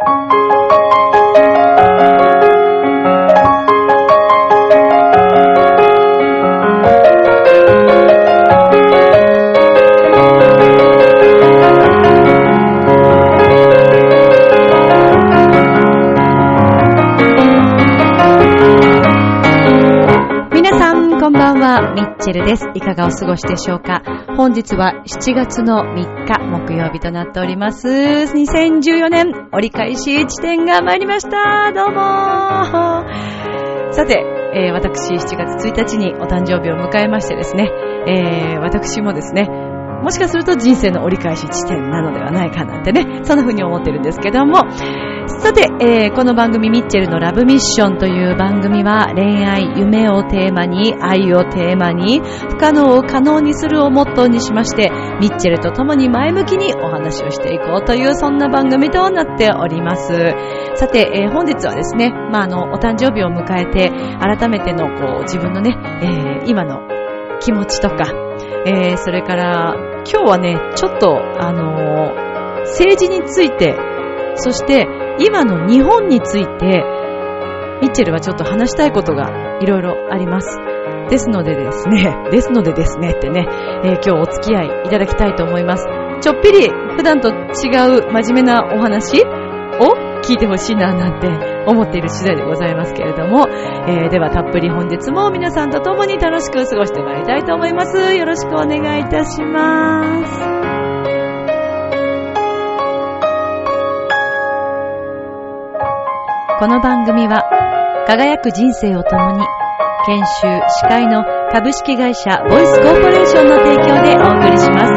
Thank you. は。ミッチェルです。いかがお過ごしでしょうか？本日は7月の3日木曜日となっております。2014年折り返し地点が参りました。どうもさて、えー私7月1日にお誕生日を迎えましてですね、えー私もですね、もしかすると人生の折り返し地点なのではないかなんてね、そんな風に思ってるんですけども、さて、えーこの番組ミッチェルのラブミッションという番組は恋愛、夢をテーマに、愛をテーマに、不可能を可能にするをモットーにしまして、ミッチェルと共に前向きにお話をしていこうというそんな番組となっております。さて、えー本日はですね、まあ、あの、お誕生日を迎えて、改めてのこう自分のね、えー今の気持ちとか、えーそれから、今日はね、ちょっと、あのー政治について、そして、今の日本について、ミッチェルはちょっと話したいことがいろいろあります。ですのでですね、ですのでですねってね、えー今日お付き合いいただきたいと思います。ちょっぴり普段と違う真面目なお話を聞いてほしいななんて思っている次第でございますけれども、えーではたっぷり本日も皆さんと共に楽しく過ごしてまいりたいと思います。よろしくお願いいたします。この番組は輝く人生を共に研修司会の株式会社ボイスコーポレーションの提供でお送りします。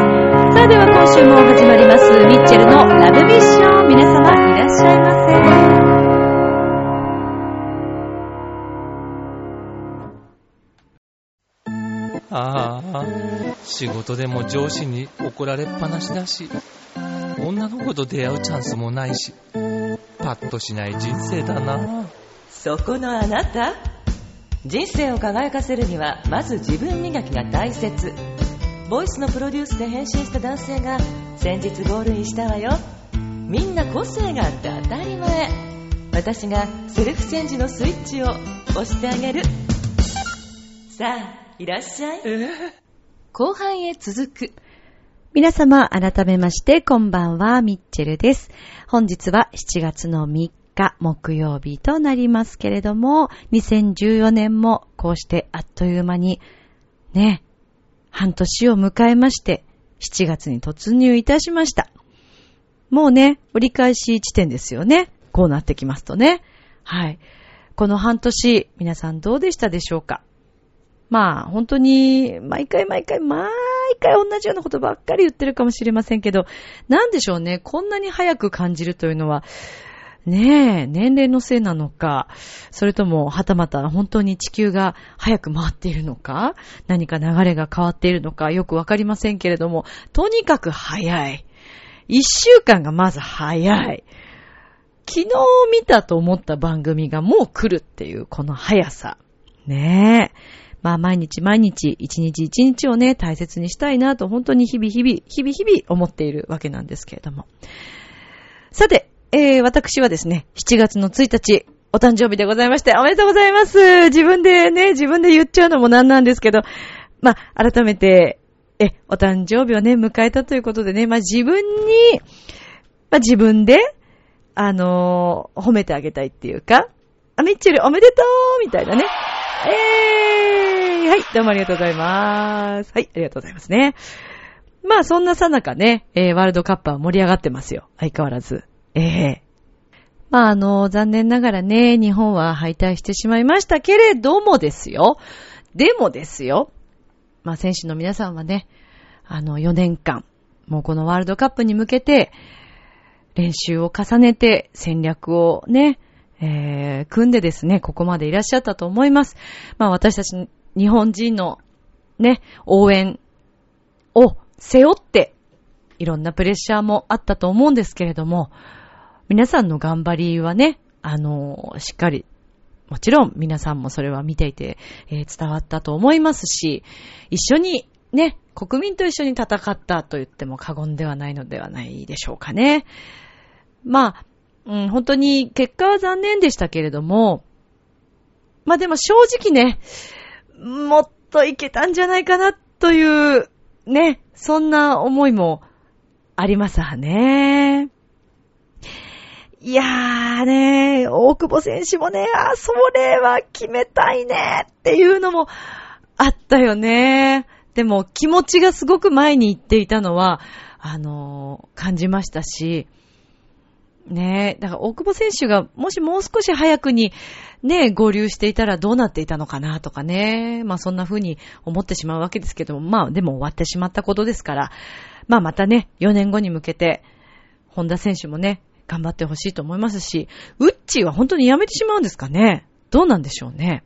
さあでは今週も始まりますミッチェルのラブミッション皆様いらっしゃいませ。ああ、仕事でも上司に怒られっぱなしだし、女の子と出会うチャンスもないし、パッとしない人生だな。そこのあなた？人生を輝かせるにはまず自分磨きが大切。ボイスのプロデュースで変身した男性が先日ゴールインしたわよ。みんな個性があって当たり前。私がセルフチェンジのスイッチを押してあげる。さあいらっしゃい。後半へ続く皆様改めましてこんばんはミッチェルです本日は7月の3日木曜日となりますけれども2014年もこうしてあっという間にね半年を迎えまして7月に突入いたしましたもうね、折り返し地点ですよね。こうなってきますとね。はい。この半年、皆さんどうでしたでしょうか？まあ、本当に、毎回毎回、まあ毎回同じようなことばっかり言ってるかもしれませんけど、なんでしょうね、こんなに早く感じるというのは、ねえ、年齢のせいなのか、それとも、はたまた本当に地球が早く回っているのか、何か流れが変わっているのか、よくわかりませんけれども、とにかく早い。一週間がまず早い。昨日見たと思った番組がもう来るっていうこの速さ。ねえ。まあ毎日毎日、一日一日をね、大切にしたいなと本当に日々日々、日々日々思っているわけなんですけれども。さて、えー、私はですね、7月の1日、お誕生日でございまして、おめでとうございます。自分でね、自分で言っちゃうのもなんなんですけど、まあ、改めて、え、お誕生日をね、迎えたということでね、まあ自分に、まあ自分で、あのー褒めてあげたいっていうか、あ、ミッチェルおめでとうみたいなね。えー、はい、どうもありがとうございます。はい、ありがとうございますね。まあそんなさなかね、えー、ワールドカップは盛り上がってますよ。相変わらず。ええまああの、残念ながらね、日本は敗退してしまいましたけれどもですよ。でもですよ。まあ選手の皆さんはね、あの4年間、もうこのワールドカップに向けて、練習を重ねて戦略をね、えー、組んでですね、ここまでいらっしゃったと思います。まあ私たち日本人のね、応援を背負って、いろんなプレッシャーもあったと思うんですけれども、皆さんの頑張りはね、あの、しっかり、もちろん皆さんもそれは見ていて、えー伝わったと思いますし、一緒にね、国民と一緒に戦ったと言っても過言ではないのではないでしょうかね。まあ、うん、本当に結果は残念でしたけれども、まあでも正直ね、もっといけたんじゃないかなという、ね、そんな思いもありますわね。いやーね、大久保選手もね、あ、それは決めたいねっていうのもあったよね。でも気持ちがすごく前に行っていたのは、あのー、感じましたし、ね。え、だから大久保選手がもしもう少し早くにね、合流していたらどうなっていたのかなとかね、まあそんな風に思ってしまうわけですけども、まあでも終わってしまったことですから、まあまたね、4年後に向けて、本田選手もね、頑張ってほしいと思いますし、ウッチーは本当にやめてしまうんですかね。どうなんでしょうね。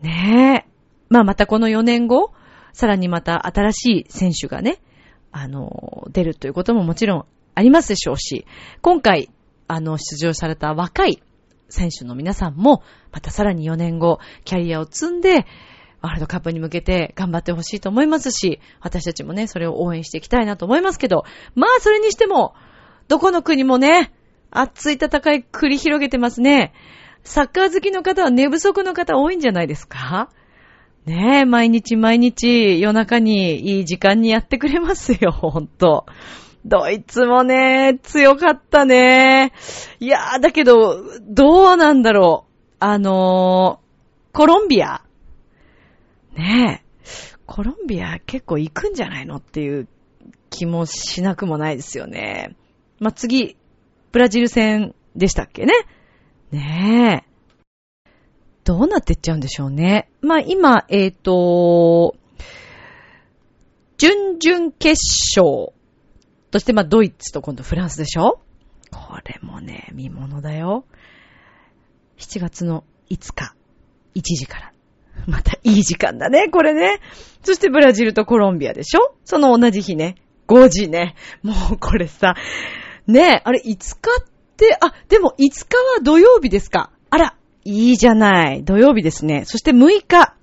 ね。え。まあまたこの4年後、さらにまた新しい選手がね、あの、出るということももちろんありますでしょうし、今回、あの、出場された若い選手の皆さんも、またさらに4年後、キャリアを積んで、ワールドカップに向けて頑張ってほしいと思いますし、私たちもね、それを応援していきたいなと思いますけど、まあ、それにしても、どこの国もね、熱い戦い繰り広げてますね。サッカー好きの方は寝不足の方多いんじゃないですか？ねえ、毎日毎日夜中にいい時間にやってくれますよ、ほんと。ドイツもね、強かったね。いやー、だけど、どうなんだろう。あのー、コロンビア。ねえ。コロンビア結構行くんじゃないのっていう気もしなくもないですよね。まあ、次、ブラジル戦でしたっけね。ねえ。どうなってっちゃうんでしょうね。まあ、今、えっ、ー、と、準々決勝そして、まあ、ドイツと今度フランスでしょ？これもね、見物だよ。7月の5日、1時から。またいい時間だね、これね。そしてブラジルとコロンビアでしょ？その同じ日ね。5時ね。もうこれさ。ねえあれ5日って、あ、でも5日は土曜日ですか。あら、いいじゃない。土曜日ですね。そして6日。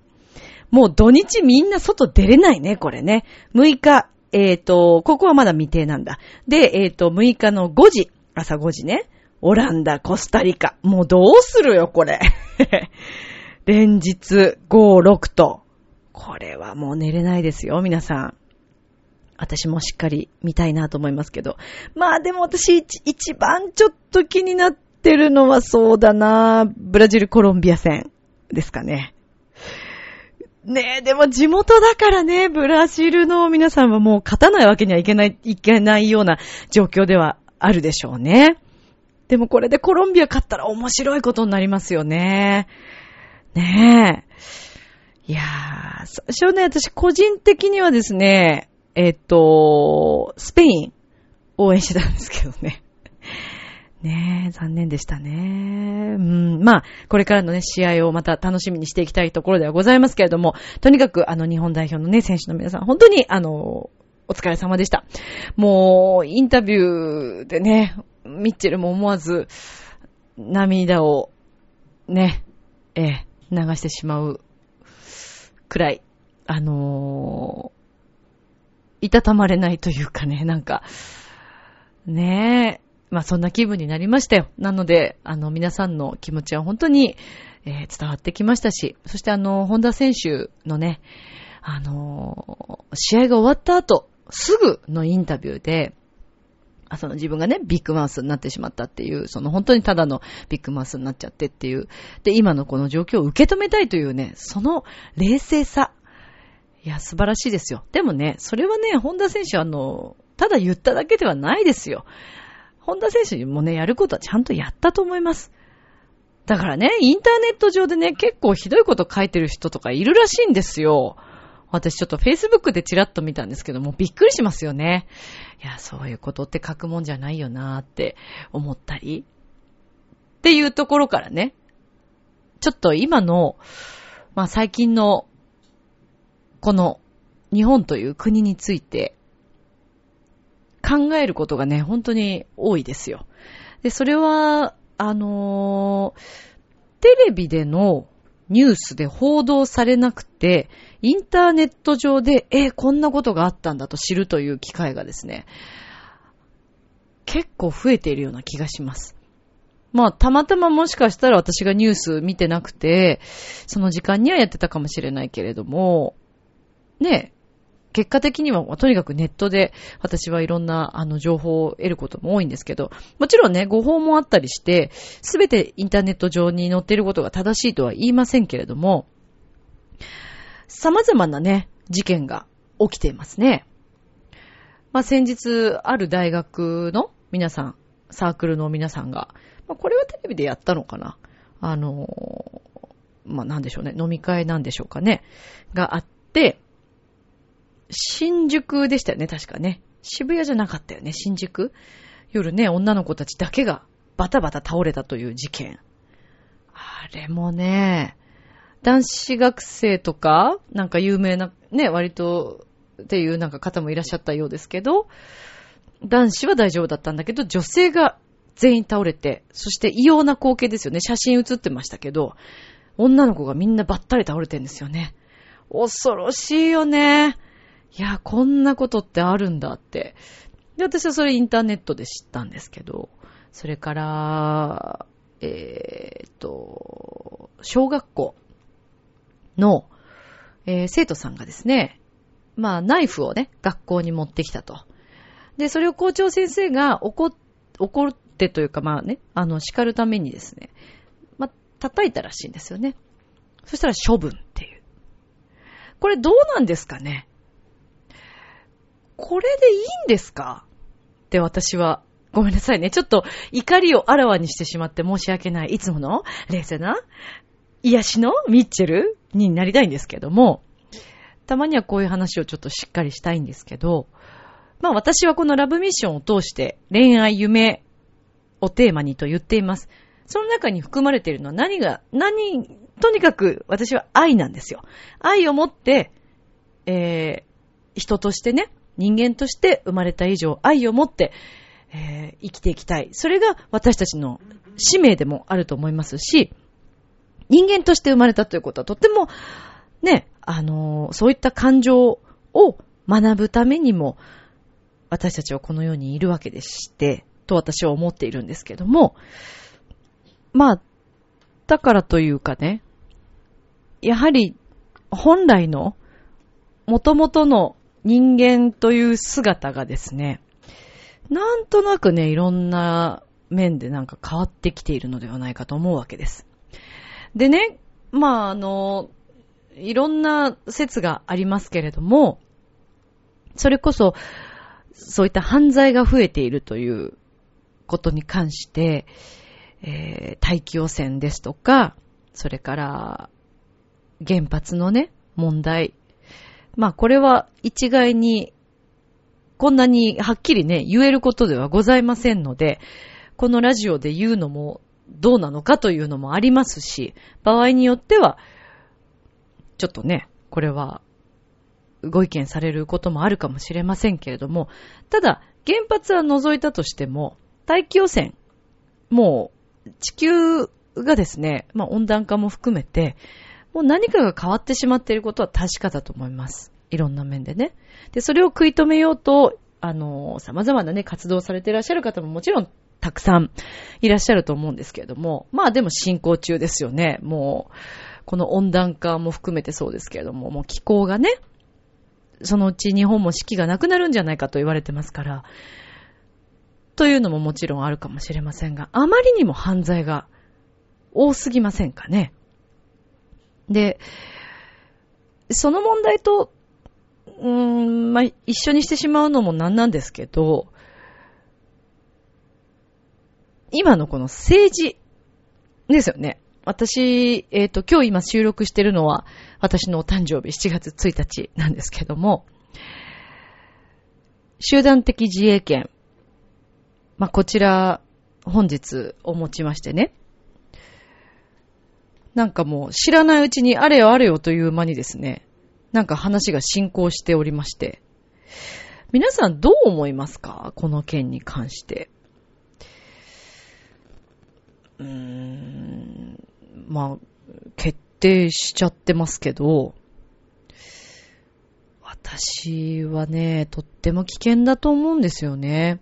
もう土日みんな外出れないね、これね。6日、えっ、ー、と、ここはまだ未定なんだ。で、えっ、ー、と、6日の5時、朝5時ね。オランダ、コスタリカ。もうどうするよ、これ。連日、5、6と。これはもう寝れないですよ、皆さん。私もしっかり見たいなと思いますけど。まあでも私一番ちょっと気になってるのはそうだなブラジル、コロンビア戦ですかね。ねえ、でも地元だからね、ブラジルの皆さんはもう勝たないわけにはいけない、いけないような状況ではあるでしょうね。でもこれでコロンビア勝ったら面白いことになりますよね。ねえ。いやー、最初ね、私個人的にはですね、えっと、スペイン応援してたんですけどね。ねえ、残念でしたね。うん、まあ、これからのね、試合をまた楽しみにしていきたいところではございますけれども、とにかく、あの、日本代表のね、選手の皆さん、本当に、あの、お疲れ様でした。もう、インタビューでね、ミッチェルも思わず、涙を、ね、え流してしまうくらい、あのー、いたたまれないというかね、なんか、ねえ、まあそんな気分になりましたよ。なので、あの皆さんの気持ちは本当に、えー、伝わってきましたし、そしてあの、本田選手のね、あのー、試合が終わった後、すぐのインタビューで、あその自分がね、ビッグマウスになってしまったっていう、その本当にただのビッグマウスになっちゃってっていう、で、今のこの状況を受け止めたいというね、その冷静さ。いや、素晴らしいですよ。でもね、それはね、本田選手あの、ただ言っただけではないですよ。本田選手もね、やることはちゃんとやったと思います。だからね、インターネット上でね、結構ひどいこと書いてる人とかいるらしいんですよ。私ちょっと Facebook でチラッと見たんですけども、びっくりしますよね。いや、そういうことって書くもんじゃないよなーって思ったり。っていうところからね、ちょっと今の、まあ最近の、この日本という国について考えることがね、本当に多いですよ。で、それは、あのー、テレビでのニュースで報道されなくて、インターネット上で、え、こんなことがあったんだと知るという機会がですね、結構増えているような気がします。まあ、たまたまもしかしたら私がニュース見てなくて、その時間にはやってたかもしれないけれども、ね、結果的には、とにかくネットで私はいろんなあの情報を得ることも多いんですけど、もちろんね、誤報もあったりして、すべてインターネット上に載っていることが正しいとは言いませんけれども、様々なね、事件が起きていますね。まあ、先日、ある大学の皆さん、サークルの皆さんが、まあ、これはテレビでやったのかなあのまあ、なんでしょうね、飲み会なんでしょうかね、があって、新宿でしたよね、確かね。渋谷じゃなかったよね、新宿。夜ね、女の子たちだけがバタバタ倒れたという事件。あれもね、男子学生とか、なんか有名な、ね、割と、っていうなんか方もいらっしゃったようですけど、男子は大丈夫だったんだけど、女性が全員倒れて、そして異様な光景ですよね。写真写ってましたけど、女の子がみんなばったり倒れてるんですよね。恐ろしいよね。いや、こんなことってあるんだって。で、私はそれインターネットで知ったんですけど、それから、えーっと、小学校の、えー生徒さんがですね、まあ、ナイフをね、学校に持ってきたと。で、それを校長先生が怒っ、怒ってというか、まあね、あの、叱るためにですね、まあ、叩いたらしいんですよね。そしたら処分っていう。これどうなんですかね？これでいいんですか？って私は、ごめんなさいね。ちょっと怒りをあらわにしてしまって申し訳ない。いつもの？冷静な？癒しのミッチェルになりたいんですけども、たまにはこういう話をちょっとしっかりしたいんですけど、まあ私はこのラブミッションを通して恋愛夢をテーマにと言っています。その中に含まれているのは何が、何、とにかく私は愛なんですよ。愛を持って、えー、人としてね、人間として生まれた以上、愛を持って、えー生きていきたい。それが私たちの使命でもあると思いますし、人間として生まれたということはとっても、ね、あのーそういった感情を学ぶためにも、私たちはこの世にいるわけでして、と私は思っているんですけども、まあ、だからというかね、やはり本来の元々の人間という姿がですね、なんとなくね、いろんな面でなんか変わってきているのではないかと思うわけです。でね、まああの、いろんな説がありますけれども、それこそ、そういった犯罪が増えているということに関して、えー大気汚染ですとか、それから、原発のね、問題。まあこれは一概に、こんなにはっきりね、言えることではございませんので、このラジオで言うのもどうなのかというのもありますし、場合によっては、ちょっとね、これはご意見されることもあるかもしれませんけれども、ただ、原発は除いたとしても、大気汚染、もう地球がですね、まあ温暖化も含めて、もう何かが変わってしまっていることは確かだと思います。いろんな面でね。で、それを食い止めようと、あの、様々なね、活動されていらっしゃる方ももちろんたくさんいらっしゃると思うんですけれども、まあでも進行中ですよね。もう、この温暖化も含めてそうですけれども、もう気候がね、そのうち日本も四季がなくなるんじゃないかと言われてますから、というのももちろんあるかもしれませんが、あまりにも犯罪が多すぎませんかね。で、その問題と、うーん、まあ、一緒にしてしまうのもなんなんですけど、今のこの政治ですよね。私、えっ、と、今日今収録してるのは、私のお誕生日7月1日なんですけども、集団的自衛権。まあ、こちら、本日お持ちましてね。なんかもう知らないうちにあれよあれよという間にですね、なんか話が進行しておりまして。皆さんどう思いますか？この件に関して。うーん、まあ、決定しちゃってますけど、私はね、とっても危険だと思うんですよね。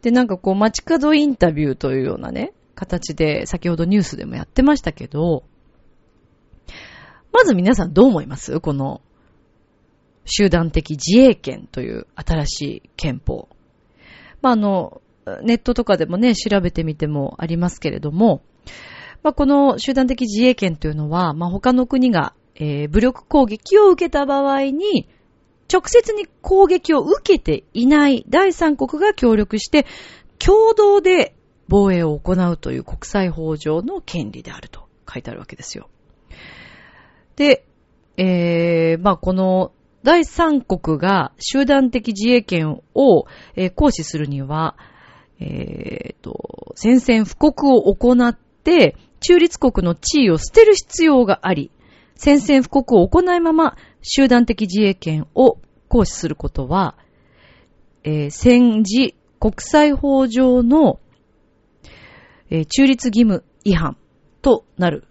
で、なんかこう、街角インタビューというようなね、形で、先ほどニュースでもやってましたけど、まず皆さんどう思います？この、集団的自衛権という新しい憲法。まあ、あの、ネットとかでもね、調べてみてもありますけれども、まあ、この集団的自衛権というのは、まあ、他の国が、えー、武力攻撃を受けた場合に、直接に攻撃を受けていない第三国が協力して、共同で防衛を行うという国際法上の権利であると書いてあるわけですよ。で、えー、まあ、この第三国が集団的自衛権を、えー、行使するには、えー、と、宣戦布告を行って、中立国の地位を捨てる必要があり、宣戦布告を行いまま集団的自衛権を行使することは、えー、戦時国際法上の、えー、中立義務違反となる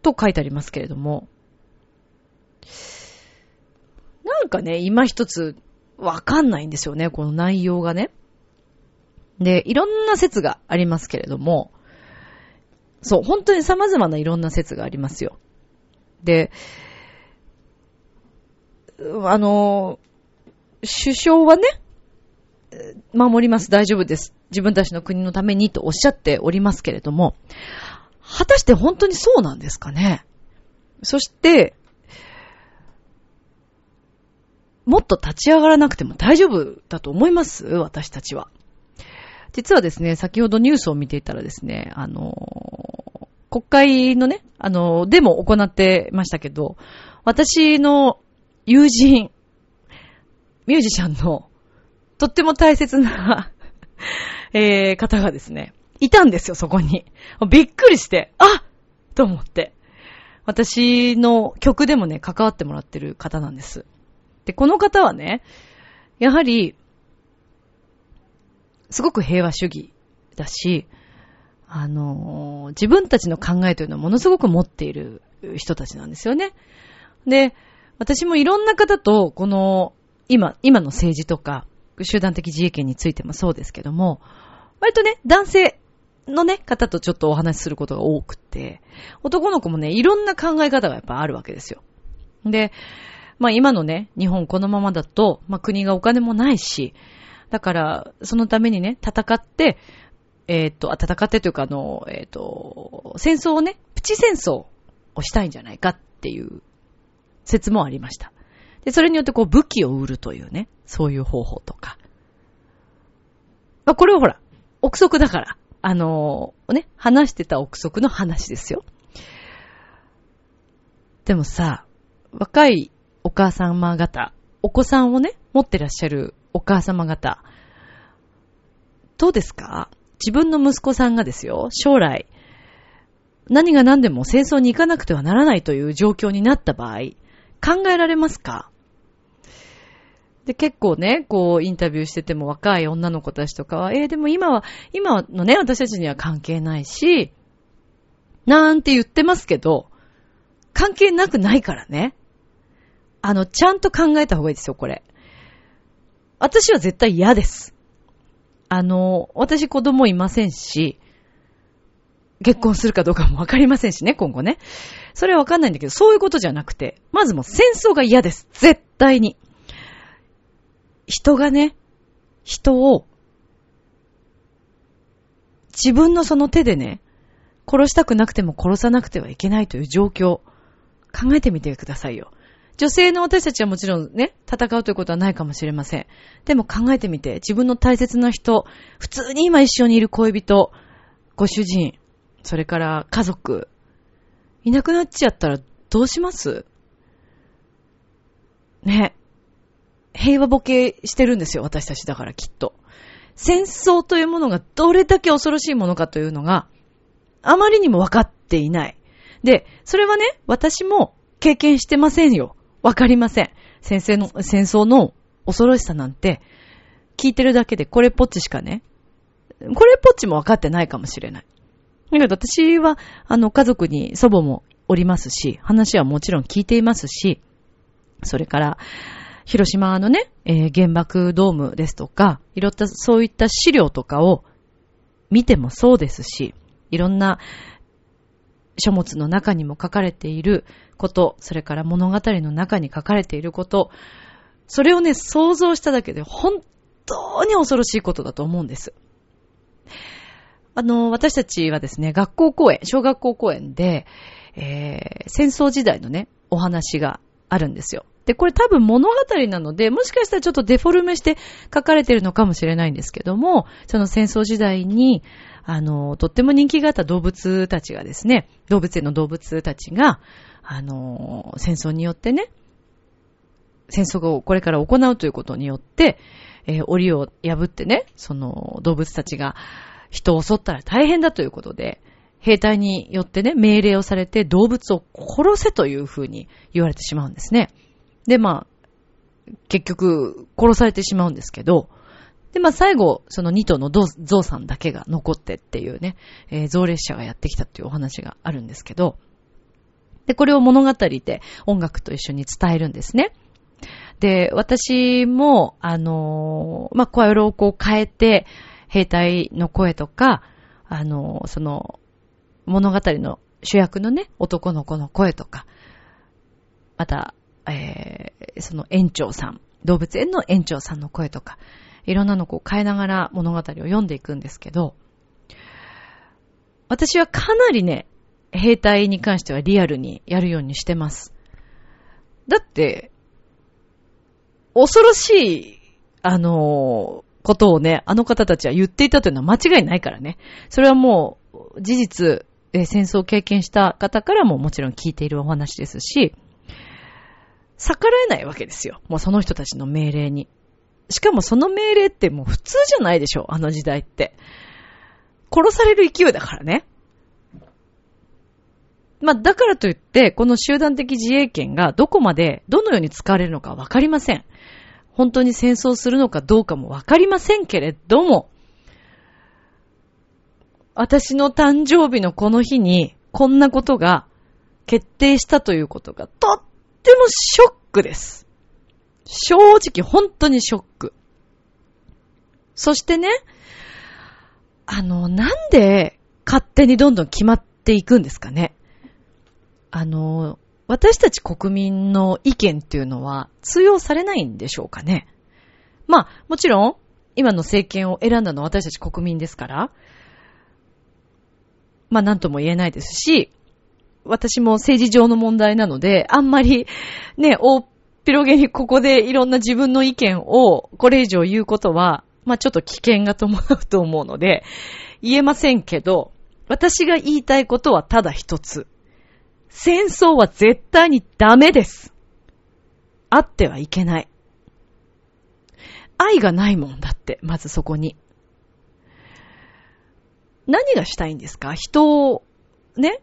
と書いてありますけれども、なんかね、今一つわかんないんですよね、この内容がね。で、いろんな説がありますけれども、そう、本当に様々ないろんな説がありますよ。で、あの、首相はね、守ります、大丈夫です。自分たちの国のためにとおっしゃっておりますけれども、果たして本当にそうなんですかね？そして、もっと立ち上がらなくても大丈夫だと思います？私たちは。実はですね、先ほどニュースを見ていたらですね、あの、国会のね、あの、デモを行ってましたけど、私の友人、ミュージシャンの、とっても大切なえー、方がですね、いたんですよ、そこに。びっくりして、あと思って。私の曲でもね、関わってもらってる方なんです。で、この方はね、やはり、すごく平和主義だし、あのー、自分たちの考えというのはものすごく持っている人たちなんですよね。で、私もいろんな方と、この、今、今の政治とか、集団的自衛権についてもそうですけども、割とね、男性のね、方とちょっとお話しすることが多くて、男の子もね、いろんな考え方がやっぱあるわけですよ。で、まあ今のね、日本このままだと、まあ国がお金もないし、だから、そのためにね、戦って、えっ、ー、と、戦ってというかあの、えっ、ー、と、戦争をね、プチ戦争をしたいんじゃないかっていう説もありました。で、それによってこう武器を売るというね、そういう方法とか。まあこれはほら、憶測だから、あのー、ね、話してた憶測の話ですよ。でもさ、若いお母様方、お子さんをね、持ってらっしゃるお母様方、どうですか？自分の息子さんがですよ、将来、何が何でも戦争に行かなくてはならないという状況になった場合、考えられますか？で、結構ね、こう、インタビューしてても若い女の子たちとかは、えー、でも今は、今のね、私たちには関係ないし、なんて言ってますけど、関係なくないからね。あの、ちゃんと考えた方がいいですよ、これ。私は絶対嫌です。あの、私子供いませんし、結婚するかどうかもわかりませんしね、今後ね。それはわかんないんだけど、そういうことじゃなくて、まずもう戦争が嫌です。絶対に。人がね、人を、自分のその手でね、殺したくなくても殺さなくてはいけないという状況、考えてみてくださいよ。女性の私たちはもちろんね、戦うということはないかもしれません。でも考えてみて、自分の大切な人、普通に今一緒にいる恋人、ご主人、それから家族、いなくなっちゃったらどうします？ね。平和ボケしてるんですよ、私たちだからきっと。戦争というものがどれだけ恐ろしいものかというのが、あまりにも分かっていない。で、それはね、私も経験してませんよ。わかりません。先生の、戦争の恐ろしさなんて、聞いてるだけでこれっぽっちしかね、これっぽっちもわかってないかもしれない。だけど私は、あの、家族に祖母もおりますし、話はもちろん聞いていますし、それから、広島のね、えー原爆ドームですとか、いろんなそういった資料とかを見てもそうですし、いろんな書物の中にも書かれていること、それから物語の中に書かれていること、それをね、想像しただけで本当に恐ろしいことだと思うんです。あの、私たちはですね、学校公演、小学校公演で、えー戦争時代のね、お話があるんですよ。で、これ多分物語なので、もしかしたらちょっとデフォルメして書かれてるのかもしれないんですけども、その戦争時代に、あの、とっても人気があった動物たちがですね、動物園の動物たちが、あの、戦争によってね、戦争をこれから行うということによって、えー檻を破ってね、その動物たちが人を襲ったら大変だということで、兵隊によってね、命令をされて動物を殺せというふうに言われてしまうんですね。で、まあ、結局、殺されてしまうんですけど、で、まあ最後、その2頭のゾウさんだけが残ってっていうね、えー、ゾウ列車がやってきたっていうお話があるんですけど、で、これを物語で音楽と一緒に伝えるんですね。で、私も、あのーまあ、声色をこう変えて、兵隊の声とか、あのーその、物語の主役のね、男の子の声とか、また、えーその園長さん、動物園の園長さんの声とか、いろんなのを変えながら物語を読んでいくんですけど、私はかなりね、兵隊に関してはリアルにやるようにしてます。だって、恐ろしい、あのーことをね、あの方たちは言っていたというのは間違いないからね。それはもう、事実、戦争を経験した方からももちろん聞いているお話ですし、逆らえないわけですよ。もうその人たちの命令に。しかもその命令ってもう普通じゃないでしょ、あの時代って。殺される勢いだからね。まあ、だからといって、この集団的自衛権がどこまで、どのように使われるのかわかりません。本当に戦争するのかどうかもわかりませんけれども、私の誕生日のこの日に、こんなことが決定したということが、とってもショックです。正直、本当にショック。そしてね、あの、なんで勝手にどんどん決まっていくんですかね。あの、私たち国民の意見っていうのは通用されないんでしょうかね。まあ、もちろん、今の政権を選んだのは私たち国民ですから、まあ、なんとも言えないですし、私も政治上の問題なので、あんまり、ね、大っ広げにここでいろんな自分の意見をこれ以上言うことは、まあ、ちょっと危険が伴うと思うので、言えませんけど、私が言いたいことはただ一つ。戦争は絶対にダメです。あってはいけない。愛がないもんだって、まずそこに。何がしたいんですか？人を、ね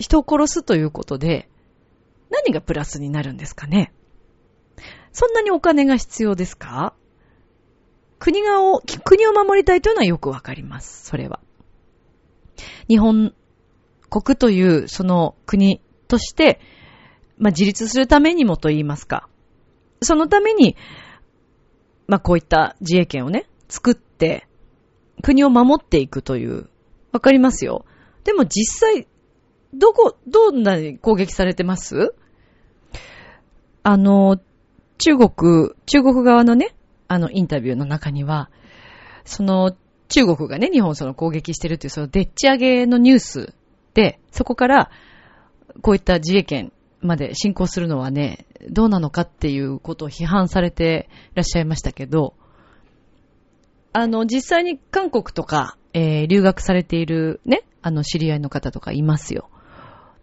人を殺すということで、何がプラスになるんですかね？そんなにお金が必要ですか？国がを、国を守りたいというのはよくわかります。それは。日本国というその国として、まあ、自立するためにもと言いますか。そのために、まあ、こういった自衛権をね、作って、国を守っていくという、わかりますよ。でも実際、どこ、どんなに攻撃されてます？あの、中国、中国側のね、あの、インタビューの中には、その、中国がね、日本をその攻撃してるっていう、その、でっち上げのニュースで、そこから、こういった自衛権まで進行するのはね、どうなのかっていうことを批判されていらっしゃいましたけど、あの、実際に韓国とか、えー留学されているね、あの、知り合いの方とかいますよ。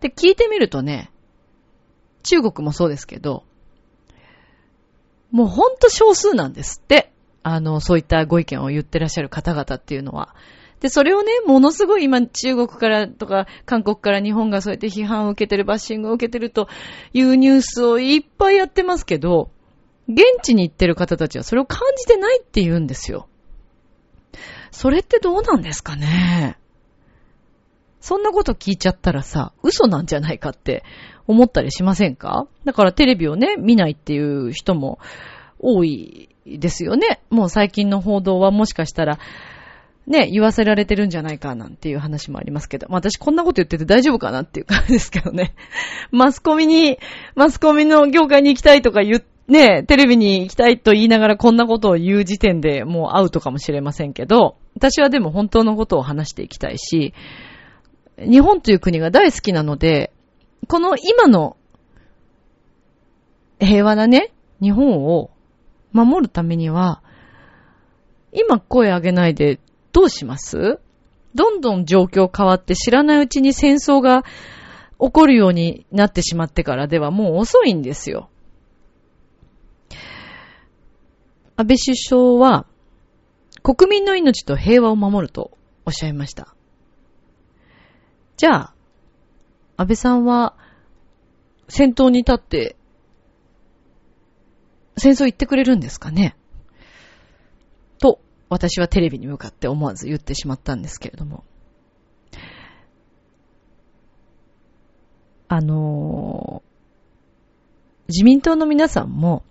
で、聞いてみるとね、中国もそうですけど、もうほんと少数なんですって。あの、そういったご意見を言ってらっしゃる方々っていうのは。で、それをね、ものすごい今中国からとか韓国から日本がそうやって批判を受けてる、バッシングを受けてるというニュースをいっぱいやってますけど、現地に行ってる方たちはそれを感じてないって言うんですよ。それってどうなんですかね？そんなこと聞いちゃったらさ、嘘なんじゃないかって思ったりしませんか？だからテレビをね、見ないっていう人も多いですよね。もう最近の報道はもしかしたら、ね、言わせられてるんじゃないかなんていう話もありますけど、まあ私こんなこと言ってて大丈夫かなっていう感じですけどね。マスコミに、マスコミの業界に行きたいとか言ってね、テレビに行きたいと言いながらこんなことを言う時点でもうアウトかもしれませんけど、私はでも本当のことを話していきたいし、日本という国が大好きなので、この今の平和なね、日本を守るためには、今声上げないでどうします？どんどん状況変わって知らないうちに戦争が起こるようになってしまってからではもう遅いんですよ。安倍首相は、国民の命と平和を守るとおっしゃいました。じゃあ、安倍さんは、先頭に立って、戦争行ってくれるんですかね？と、私はテレビに向かって思わず言ってしまったんですけれども。あのー、自民党の皆さんも、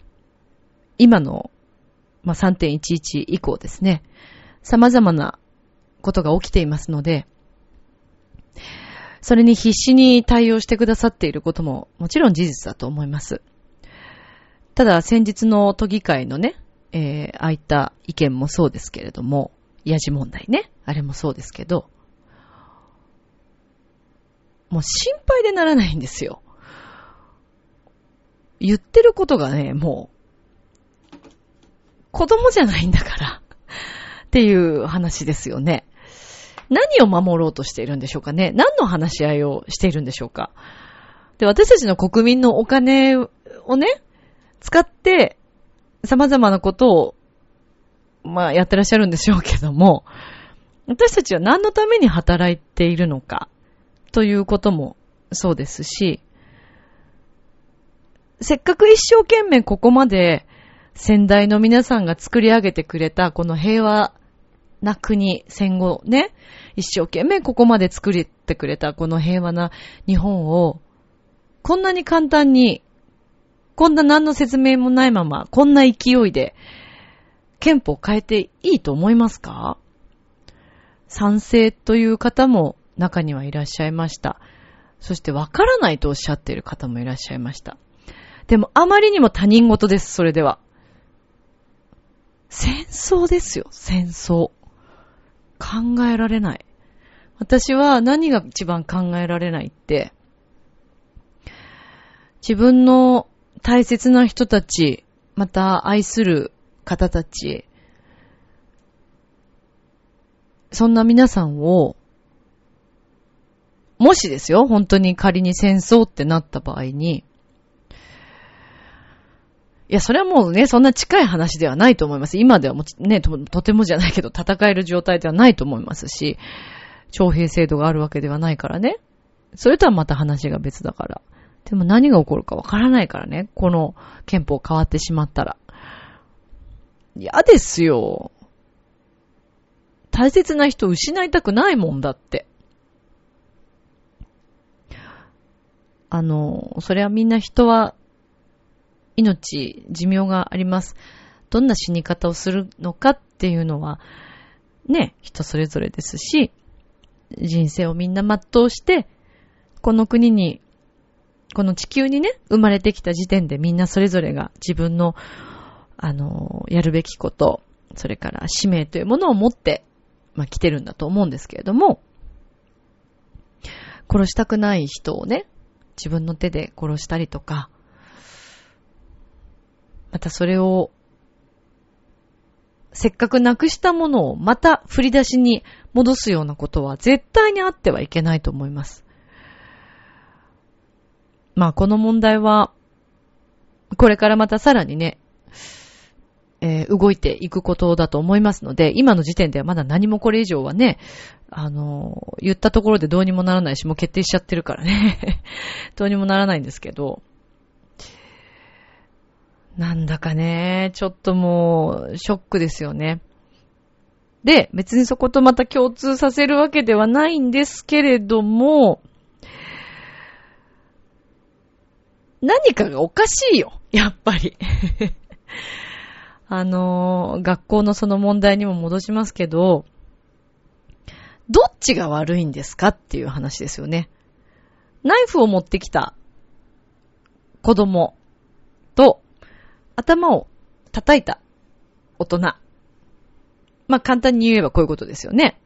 今のまあ、3.11以降ですね、様々なことが起きていますので、それに必死に対応してくださっていることももちろん事実だと思います。ただ先日の都議会のね、えー、ああいった意見もそうですけれども、ヤジ問題ね、あれもそうですけど、もう心配でならないんですよ。言ってることがね、もう子供じゃないんだから。っていう話ですよね。何を守ろうとしているんでしょうかね？何の話し合いをしているんでしょうか？で、私たちの国民のお金をね、使って、様々なことを、まあ、やってらっしゃるんでしょうけども、私たちは何のために働いているのか、ということもそうですし、せっかく一生懸命ここまで先代の皆さんが作り上げてくれたこの平和な国、戦後ね、一生懸命ここまで作ってくれたこの平和な日本を、こんなに簡単に、こんな何の説明もないまま、こんな勢いで、憲法変えていいと思いますか？賛成という方も中にはいらっしゃいました。そしてわからないとおっしゃっている方もいらっしゃいました。でもあまりにも他人事です、それでは。戦争ですよ、戦争。考えられない。私は何が一番考えられないって、自分の大切な人たち、また愛する方たち、そんな皆さんを、もしですよ、本当に仮に戦争ってなった場合に、いや、それはもうね、そんな近い話ではないと思います。今ではもねと、とてもじゃないけど、戦える状態ではないと思いますし、徴兵制度があるわけではないからね。それとはまた話が別だから。でも何が起こるかわからないからね。この憲法変わってしまったら。嫌ですよ。大切な人を失いたくないもんだって。あの、それはみんな人は命、寿命があります。どんな死に方をするのかっていうのは、ね、人それぞれですし、人生をみんな全うして、この国に、この地球にね、生まれてきた時点でみんなそれぞれが自分の、あの、やるべきこと、それから使命というものを持って、まあ、来てるんだと思うんですけれども、殺したくない人をね、自分の手で殺したりとか、またそれを、せっかくなくしたものをまた振り出しに戻すようなことは絶対にあってはいけないと思います。まあこの問題は、これからまたさらにね、えー、動いていくことだと思いますので、今の時点ではまだ何もこれ以上はね、あのー、言ったところでどうにもならないし、もう決定しちゃってるからね どうにもならないんですけど、なんだかね、ちょっともう、ショックですよね。で、別にそことまた共通させるわけではないんですけれども、何かがおかしいよ。やっぱり。あの、学校のその問題にも戻しますけど、どっちが悪いんですかっていう話ですよね。ナイフを持ってきた子供頭を叩いた大人。まあ、簡単に言えばこういうことですよね。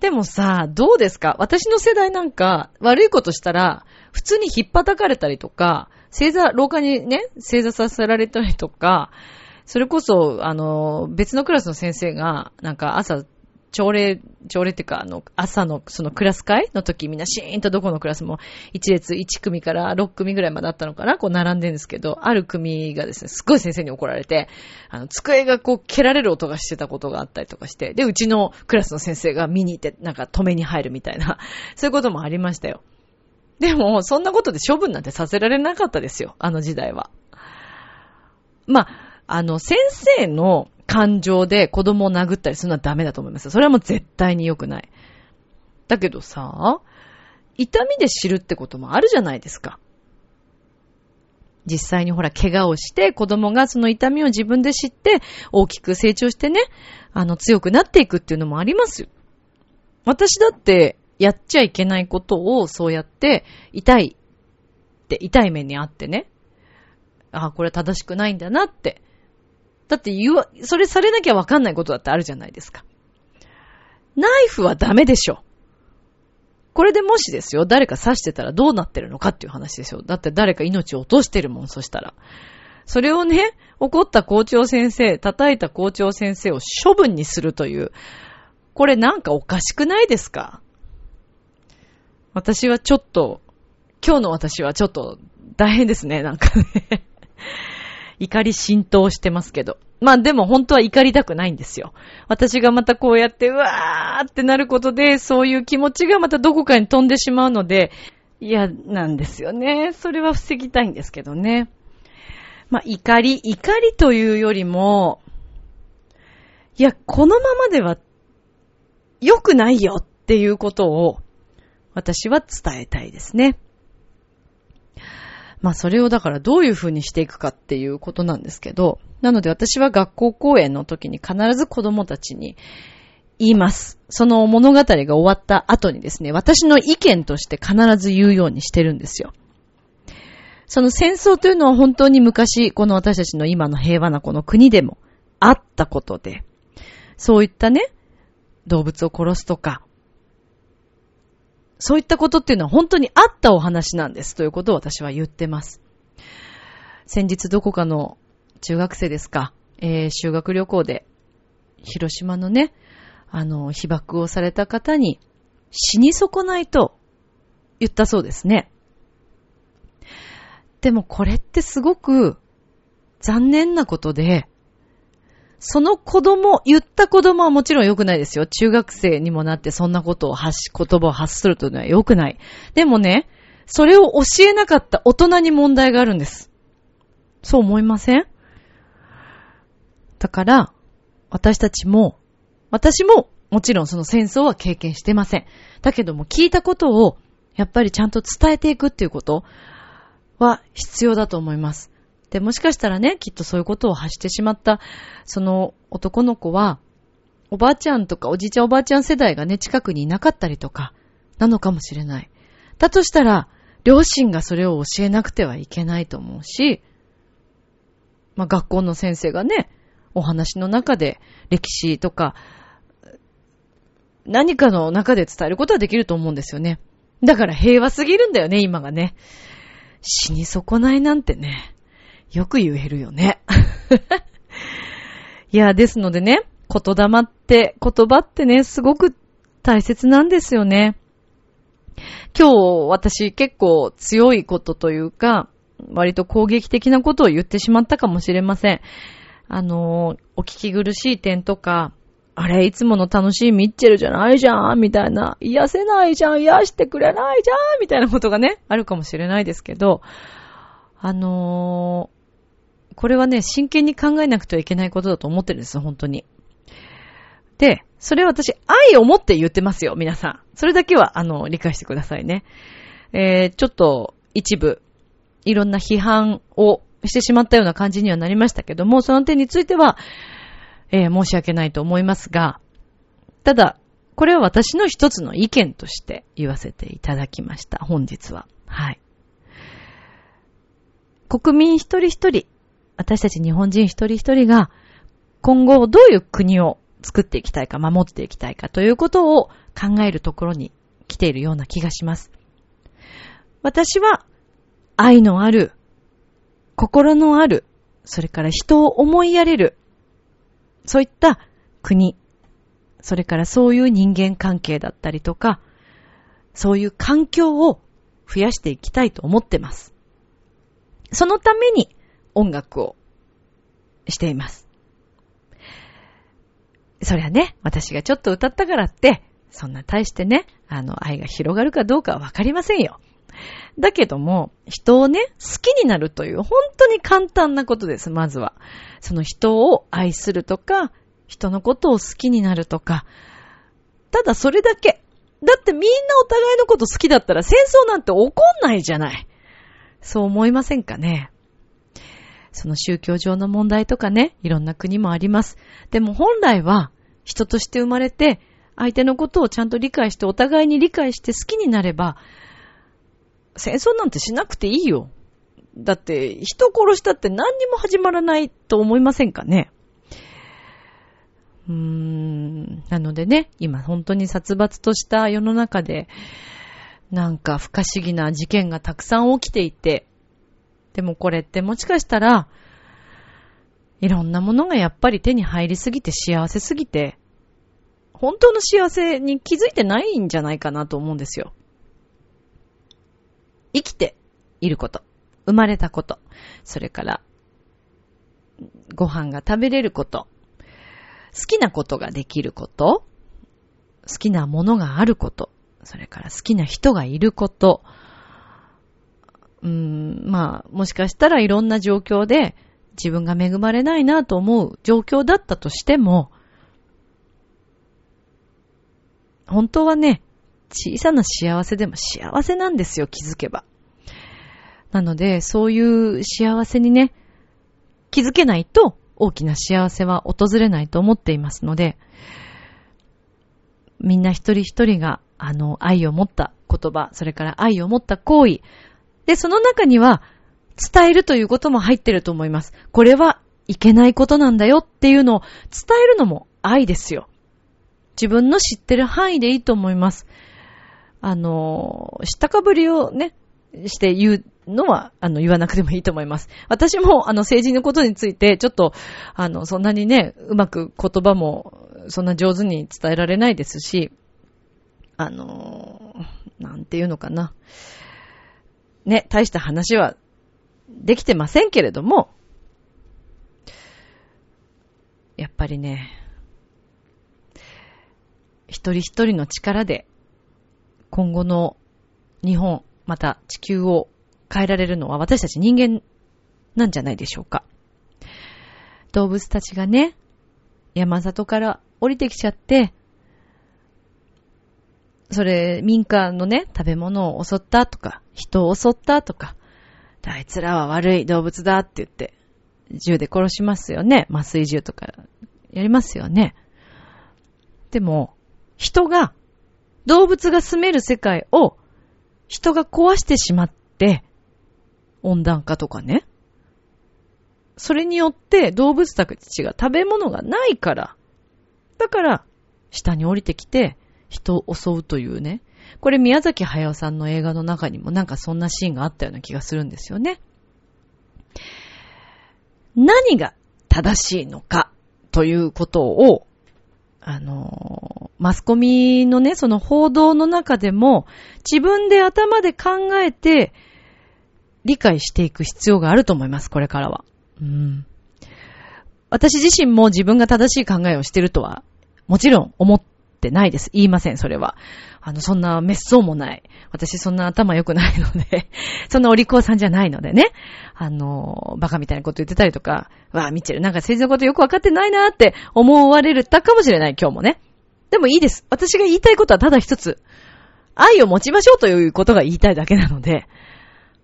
でもさ、どうですか？私の世代なんか悪いことしたら普通に引っ叩かれたりとか、正座、廊下にね、正座させられたりとか、それこそ、あの、別のクラスの先生が、なんか朝朝礼、朝礼っていうか、あの、朝のそのクラス会の時みんなシーンとどこのクラスも1列1組から6組ぐらいまであったのかなこう並んでるんですけど、ある組がですね、すっごい先生に怒られて、あの、机がこう蹴られる音がしてたことがあったりとかして、で、うちのクラスの先生が見に行って、なんか止めに入るみたいな、そういうこともありましたよ。でも、そんなことで処分なんてさせられなかったですよ、あの時代は。まあ、あの、先生の感情で子供を殴ったりするのはダメだと思います。それはもう絶対に良くない。だけどさ、痛みで知るってこともあるじゃないですか。実際にほら、怪我をして、子供がその痛みを自分で知って、大きく成長してね、あの、強くなっていくっていうのもありますよ。私だって、やっちゃいけないことを、そうやって、痛いって、痛い目にあってね、ああ、これは正しくないんだなってだって言わ、それされなきゃわかんないことだってあるじゃないですか。ナイフはダメでしょ。これでもしですよ、誰か刺してたらどうなってるのかっていう話ですよ。だって誰か命を落としてるもん、そしたら。それをね、怒った校長先生、叩いた校長先生を処分にするという、これなんかおかしくないですか？私はちょっと、今日の私はちょっと大変ですね、なんかね怒り浸透してますけど。まあでも本当は怒りたくないんですよ。私がまたこうやってうわーってなることで、そういう気持ちがまたどこかに飛んでしまうので、嫌なんですよね。それは防ぎたいんですけどね。まあ怒り、怒りというよりも、いや、このままでは良くないよっていうことを私は伝えたいですね。まあそれをだからどういう風にしていくかっていうことなんですけど、なので私は学校公演の時に必ず子供たちに言います。その物語が終わった後にですね、私の意見として必ず言うようにしてるんですよ。その戦争というのは本当に昔、この私たちの今の平和なこの国でもあったことで、そういったね、動物を殺すとか、そういったことっていうのは本当にあったお話なんですということを私は言ってます。先日どこかの中学生ですか、えー、修学旅行で広島のね、あの、被爆をされた方に死に損ないと言ったそうですね。でもこれってすごく残念なことで、その子供、言った子供はもちろん良くないですよ。中学生にもなってそんなことを発し、言葉を発するというのは良くない。でもね、それを教えなかった大人に問題があるんです。そう思いません？だから、私たちも、私ももちろんその戦争は経験してません。だけども聞いたことをやっぱりちゃんと伝えていくっていうことは必要だと思います。で、もしかしたらね、きっとそういうことを発してしまった、その男の子は、おばあちゃんとかおじいちゃんおばあちゃん世代がね、近くにいなかったりとか、なのかもしれない。だとしたら、両親がそれを教えなくてはいけないと思うし、まあ、学校の先生がね、お話の中で歴史とか、何かの中で伝えることはできると思うんですよね。だから平和すぎるんだよね、今がね。死に損ないなんてね。よく言えるよね。いや、ですのでね、言霊って、言葉ってね、すごく大切なんですよね。今日私結構強いことというか、割と攻撃的なことを言ってしまったかもしれません。あの、お聞き苦しい点とか、あれ、いつもの楽しいミッチェルじゃないじゃんみたいな、癒せないじゃん癒してくれないじゃんみたいなことがね、あるかもしれないですけど、あのこれはね、真剣に考えなくてはいけないことだと思ってるんです、本当に。で、それは私、愛を持って言ってますよ、皆さん。それだけは、あの、理解してくださいね。えー、ちょっと、一部、いろんな批判をしてしまったような感じにはなりましたけども、その点については、えー、申し訳ないと思いますが、ただ、これは私の一つの意見として言わせていただきました。本日は。はい。国民一人一人、私たち日本人一人一人が今後どういう国を作っていきたいか、守っていきたいかということを考えるところに来ているような気がします。私は愛のある、心のある、それから人を思いやれる、そういった国、それからそういう人間関係だったりとか、そういう環境を増やしていきたいと思ってます。そのために音楽をしています。そりゃね、私がちょっと歌ったからって、そんな大してね、あの、愛が広がるかどうかはわかりませんよ。だけども、人をね、好きになるという本当に簡単なことです、まずは。その人を愛するとか、人のことを好きになるとか、ただそれだけ。だってみんなお互いのこと好きだったら戦争なんて起こんないじゃない。そう思いませんかね。その宗教上の問題とかね、いろんな国もあります。でも本来は人として生まれて、相手のことをちゃんと理解して、お互いに理解して好きになれば、戦争なんてしなくていいよ。だって、人殺したって何にも始まらないと思いませんかね。うーん、なのでね、今本当に殺伐とした世の中で、なんか不可思議な事件がたくさん起きていて、でもこれってもしかしたら、いろんなものがやっぱり手に入りすぎて幸せすぎて、本当の幸せに気づいてないんじゃないかなと思うんですよ。生きていること、生まれたこと、それから、ご飯が食べれること、好きなことができること、好きなものがあること、それから好きな人がいること、うん、まあ、もしかしたらいろんな状況で自分が恵まれないなと思う状況だったとしても、本当はね、小さな幸せでも幸せなんですよ、気づけば。なので、そういう幸せにね、気づけないと大きな幸せは訪れないと思っていますので、みんな一人一人が、あの、愛を持った言葉、それから愛を持った行為、で、その中には、伝えるということも入ってると思います。これはいけないことなんだよっていうのを伝えるのも愛ですよ。自分の知ってる範囲でいいと思います。あの、知ったかぶりをね、して言うのは、あの、言わなくてもいいと思います。私も、あの、政治のことについて、ちょっと、あの、そんなにね、うまく言葉も、そんな上手に伝えられないですし、あの、なんていうのかな。ね、大した話はできてませんけれども、やっぱりね、一人一人の力で今後の日本、また地球を変えられるのは私たち人間なんじゃないでしょうか。動物たちがね、山里から降りてきちゃって、それ、民間のね、食べ物を襲ったとか、人を襲ったとか、あいつらは悪い動物だって言って、銃で殺しますよね。麻酔銃とかやりますよね。でも、人が動物が住める世界を人が壊してしまって、温暖化とかね。それによって動物たちが食べ物がないから、だから下に降りてきて人を襲うというね。これ宮崎駿さんの映画の中にもなんかそんなシーンがあったような気がするんですよね。何が正しいのかということをあの、マスコミのね、その報道の中でも、自分で頭で考えて、理解していく必要があると思います、これからは。うん。私自身も自分が正しい考えをしてるとは、もちろん思っってないです。言いません、それは。あの、そんな滅相もない。私そんな頭良くないので そんなお利口さんじゃないのでね。あの、バカみたいなこと言ってたりとか、わあ、ミッチェルなんか政治のことよくわかってないなって思われるたかもしれない、今日もね。でもいいです。私が言いたいことはただ一つ。愛を持ちましょうということが言いたいだけなので、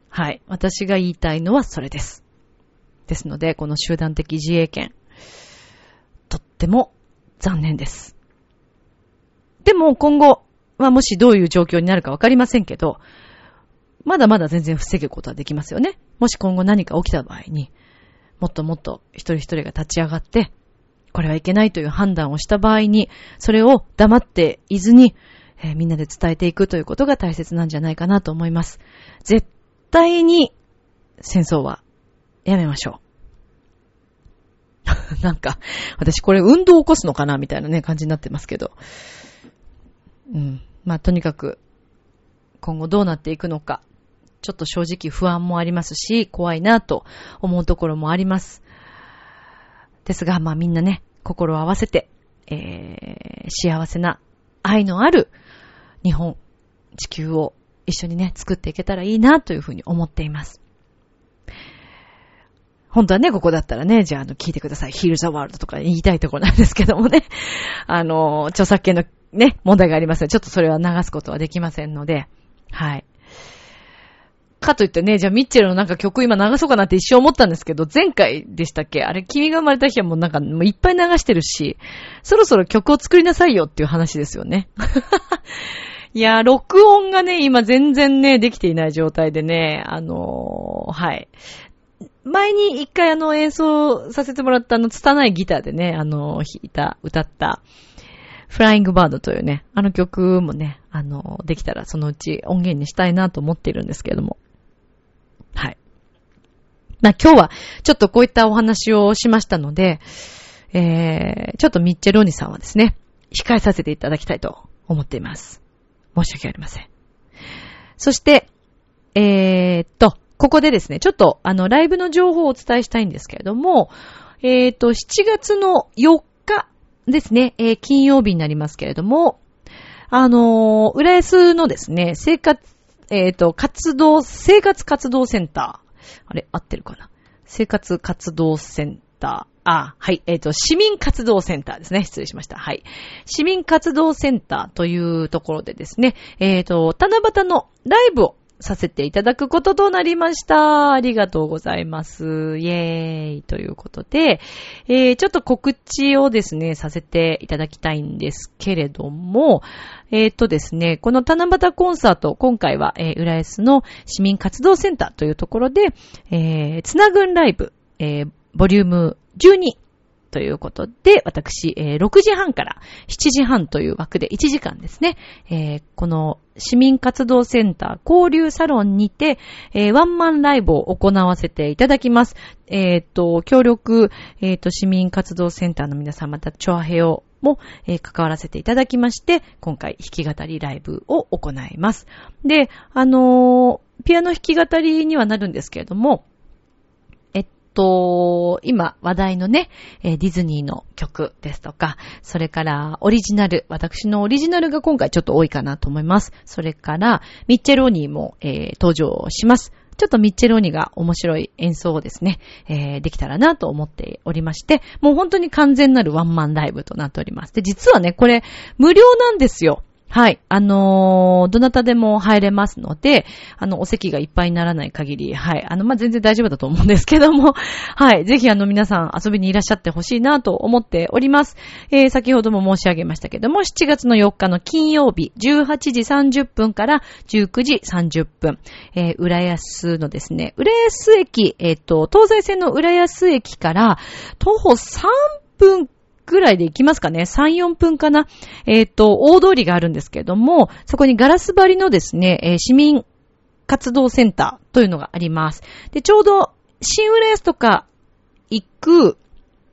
はい。私が言いたいのはそれです。ですので、この集団的自衛権、とっても残念です。でも今後はもしどういう状況になるかわかりませんけど、まだまだ全然防ぐことはできますよね。もし今後何か起きた場合に、もっともっと一人一人が立ち上がって、これはいけないという判断をした場合に、それを黙っていずに、えーみんなで伝えていくということが大切なんじゃないかなと思います。絶対に戦争はやめましょう。なんか、私これ運動を起こすのかなみたいなね、感じになってますけど。うん。まあ、とにかく、今後どうなっていくのか、ちょっと正直不安もありますし、怖いなと思うところもあります。ですが、まあみんなね、心を合わせて、えー、幸せな愛のある日本、地球を一緒にね、作っていけたらいいなというふうに思っています。本当はね、ここだったらね、じゃあ、あの、聞いてください。Heal the World とか言いたいところなんですけどもね。あの、著作権のね、問題がありますので、ちょっとそれは流すことはできませんので、はい。かといってね、じゃあミッチェルのなんか曲今流そうかなって一瞬思ったんですけど、前回でしたっけ？あれ、君が生まれた日はもうなんかもういっぱい流してるし、そろそろ曲を作りなさいよっていう話ですよね。いやー、録音がね、今全然ね、できていない状態でね、あのーはい。前に一回あの演奏させてもらったあの拙いギターでね、あの弾いた、歌った、フライングバードというね、あの曲もね、あの、できたらそのうち音源にしたいなと思っているんですけれども。はい。まあ今日はちょっとこういったお話をしましたので、えー、ちょっとミッチェローニさんはですね、控えさせていただきたいと思っています。申し訳ありません。そして、えー、っと、ここでですね、ちょっとあの、ライブの情報をお伝えしたいんですけれども、えー、っと、7月の4日ですね、えー金曜日になりますけれども、あのー、浦安のですね、生活、えっ、と、活動、生活活動センター。あれ、合ってるかな？生活活動センター。あ、はい。えっ、と、市民活動センターですね。失礼しました。はい。市民活動センターというところでですね、えっ、と、七夕のライブをさせていただくこととなりました。ありがとうございます。イェーイ。ということで、えー、ちょっと告知をですね、させていただきたいんですけれども、えー、っとですね、この七夕コンサート、今回は、えー、浦安の市民活動センターというところで、えー、つなぐんライブ、えー、ボリューム12ということで、私、えー6時半から7時半という枠で1時間ですね、えーこの市民活動センター交流サロンにて、えーワンマンライブを行わせていただきます。えっ、と、協力、えっ、と、市民活動センターの皆さん、また、チョアヘオも、えー関わらせていただきまして、今回、弾き語りライブを行います。で、あのーピアノ弾き語りにはなるんですけれども、と、今話題のね、ディズニーの曲ですとか、それからオリジナル、私のオリジナルが今回ちょっと多いかなと思います。それから、ミッチェローニーも、えー登場します。ちょっとミッチェローニーが面白い演奏をですね、えーできたらなと思っておりまして、もう本当に完全なるワンマンライブとなっております。で、実はね、これ、無料なんですよ。はい。あのーどなたでも入れますので、あの、お席がいっぱいにならない限り、はい。あの、まあ、全然大丈夫だと思うんですけども、はい。ぜひ、あの、皆さん遊びにいらっしゃってほしいなと思っております。えー先ほども申し上げましたけども、7月の4日の金曜日、18時30分から19時30分、えー浦安のですね、浦安駅、えっ、と、東西線の浦安駅から、徒歩3分ぐらいで行きますかね ?3、4分かなえっ、と、大通りがあるんですけれども、そこにガラス張りのですね、えー市民活動センターというのがあります。で、ちょうど、新浦安とか行く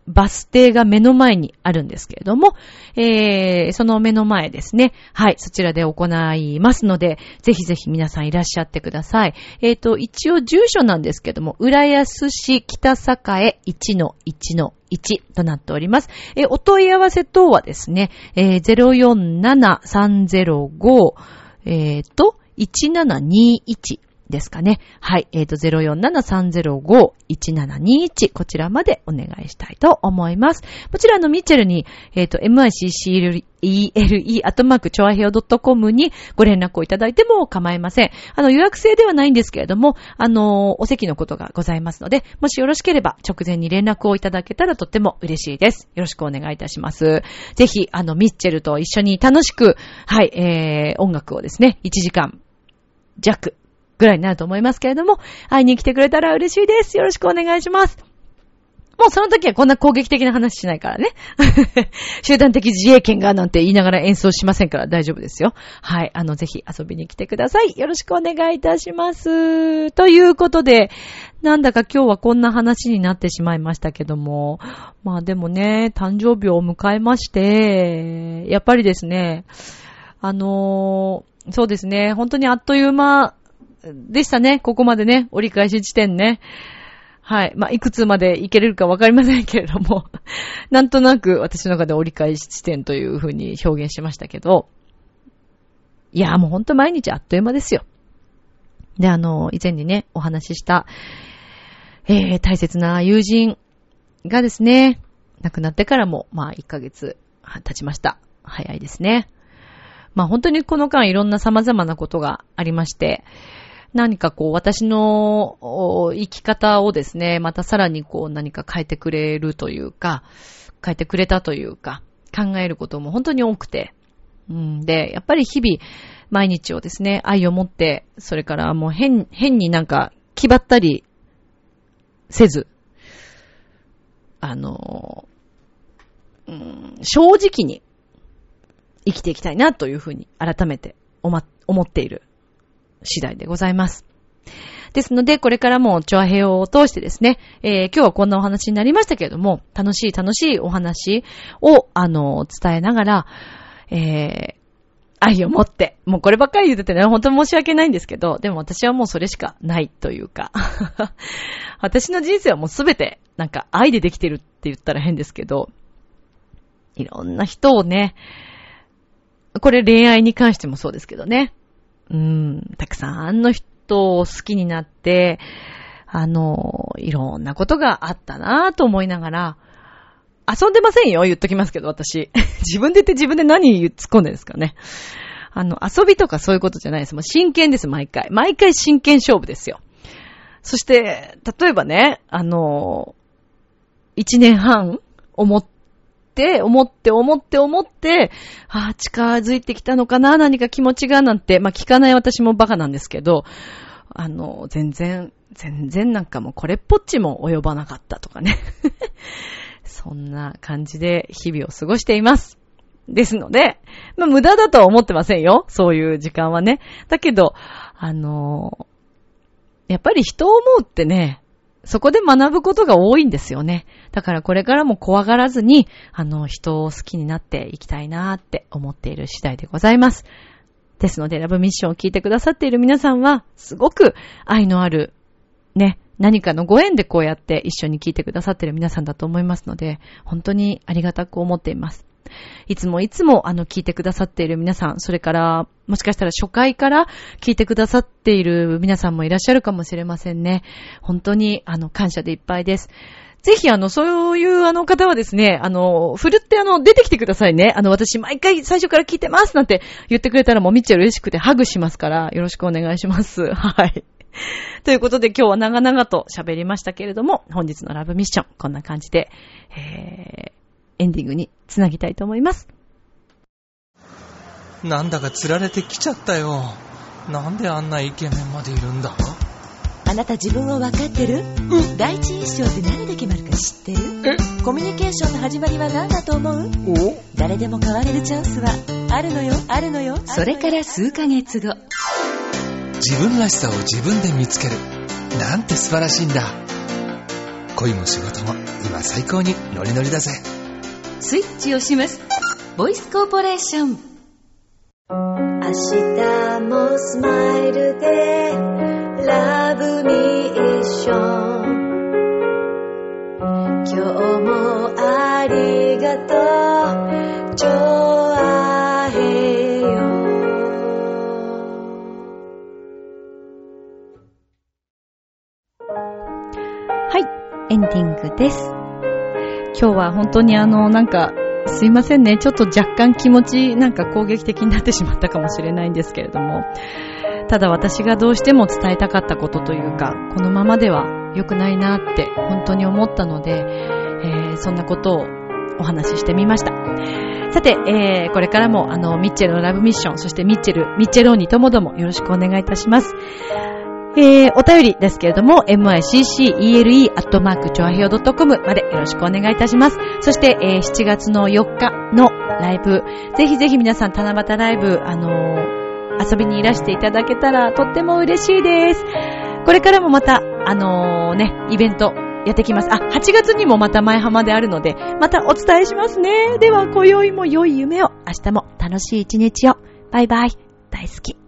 バス停が目の前にあるんですけれども、えー、その目の前ですね。はい、そちらで行いますので、ぜひぜひ皆さんいらっしゃってください。えっ、と、一応住所なんですけども、浦安市北栄1-1-1 1となっております。えーお問い合わせ等はですね、えー、047-305、えっ、と、1721ですかね。はい。えっ、と、047-305-1721こちらまでお願いしたいと思います。もちろん、あの、ミッチェルに、えっ、と、miccele アットマーク、チョアヘオ .com にご連絡をいただいても構いません。あの、予約制ではないんですけれども、あの、お席のことがございますので、もしよろしければ直前に連絡をいただけたらとっても嬉しいです。よろしくお願いいたします。ぜひ、あの、ミッチェルと一緒に楽しく、はい、えー、音楽をですね、1時間弱ぐらいになると思いますけれども、会いに来てくれたら嬉しいです。よろしくお願いします。もうその時はこんな攻撃的な話しないからね。集団的自衛権がなんて言いながら演奏しませんから大丈夫ですよ。はい。あの、ぜひ遊びに来てください。よろしくお願いいたします。ということで、なんだか今日はこんな話になってしまいましたけども。まあでもね、誕生日を迎えまして、やっぱりですね、あのーそうですね、本当にあっという間でしたね。ここまでね、折り返し地点ね。はい。まあ、いくつまでいけれるかわかりませんけれども、なんとなく私の中で折り返し地点という風に表現しましたけど、いや、もうほんと毎日あっという間ですよ。で、あの、以前にね、お話しした、えー、大切な友人がですね、亡くなってからも、まあ、1ヶ月経ちました。早いですね。まあ、本当にこの間いろんな様々なことがありまして、何かこう私の生き方をですね、またさらにこう何か変えてくれるというか、変えてくれたというか、考えることも本当に多くて、うん、で、やっぱり日々毎日をですね、愛を持って、それからもう変、変になんか気張ったりせず、あの、うん、正直に生きていきたいなというふうに改めて思思っている。次第でございます。ですので、これからも、チョアヘを通してですね、えー今日はこんなお話になりましたけれども、楽しい楽しいお話を、あの、伝えながら、えー愛を持って、もうこればっかり言っててね、本当に申し訳ないんですけど、でも私はもうそれしかないというか、私の人生はもうすべて、なんか愛でできてるって言ったら変ですけど、いろんな人をね、これ恋愛に関してもそうですけどね。うん、たくさんの人を好きになって、あの、いろんなことがあったなぁと思いながら、遊んでませんよ、言っときますけど、私。自分で言って自分で何突っ込んでるんですかね。あの、遊びとかそういうことじゃないです。もう真剣です、毎回。毎回真剣勝負ですよ。そして、例えばね、あの、一年半思って、思って、思って、思って、ああ、近づいてきたのかな、何か気持ちが、なんて、まあ、聞かない私もバカなんですけど、あの、全然、全然なんかもうこれっぽっちも及ばなかったとかね。そんな感じで日々を過ごしています。ですので、まあ、無駄だとは思ってませんよ。そういう時間はね。だけど、あのやっぱり人を思うってね、そこで学ぶことが多いんですよね。だからこれからも怖がらずに、あの、人を好きになっていきたいなーって思っている次第でございます。ですので、ラブミッションを聞いてくださっている皆さんは、すごく愛のある、ね、何かのご縁でこうやって一緒に聞いてくださっている皆さんだと思いますので、本当にありがたく思っています。いつもいつもあの聞いてくださっている皆さん、それからもしかしたら初回から聞いてくださっている皆さんもいらっしゃるかもしれませんね。本当にあの感謝でいっぱいです。ぜひ、あの、そういうあの方はですね、あの、ふるってあの、出てきてくださいね。あの、私毎回最初から聞いてますなんて言ってくれたらもうミッチェル嬉しくてハグしますから、よろしくお願いします。はい。ということで今日は長々と喋りましたけれども、本日のラブミッション、こんな感じで、えー、エンディングにつなぎたいと思います。なんだか釣られてきちゃったよ。なんであんなイケメンまでいるんだ？あなた自分を分かってる？第一印象って何で決まるか知ってる？え？コミュニケーションの始まりは何だと思う？お？誰でも変われるチャンスはあるのよ。あるのよ。それから数ヶ月後。自分らしさを自分で見つける。なんて素晴らしいんだ。恋も仕事も今最高にノリノリだぜ。スイッチをします。ボイスコーポレーション。明日もスマイルでラブミション。今日もありがとう。はいエンディングです。今日は本当にあの、なんか、すいませんね。ちょっと若干気持ちなんか攻撃的になってしまったかもしれないんですけれども。ただ私がどうしても伝えたかったことというか、このままでは良くないなって本当に思ったので、えーそんなことをお話ししてみました。さて、えーこれからもあの、ミッチェルのラブミッション、そしてミッチェル、ミッチェローニともどもよろしくお願いいたします。えー、お便りですけれども、miccele.com までよろしくお願いいたします。そして、えー7月の4日のライブ、ぜひぜひ皆さん七夕ライブ、あのー遊びにいらしていただけたらとっても嬉しいです。これからもまた、あのーね、イベントやってきます。あ、8月にもまた前浜であるので、またお伝えしますね。では、今宵も良い夢を、明日も楽しい一日を。バイバイ。大好き。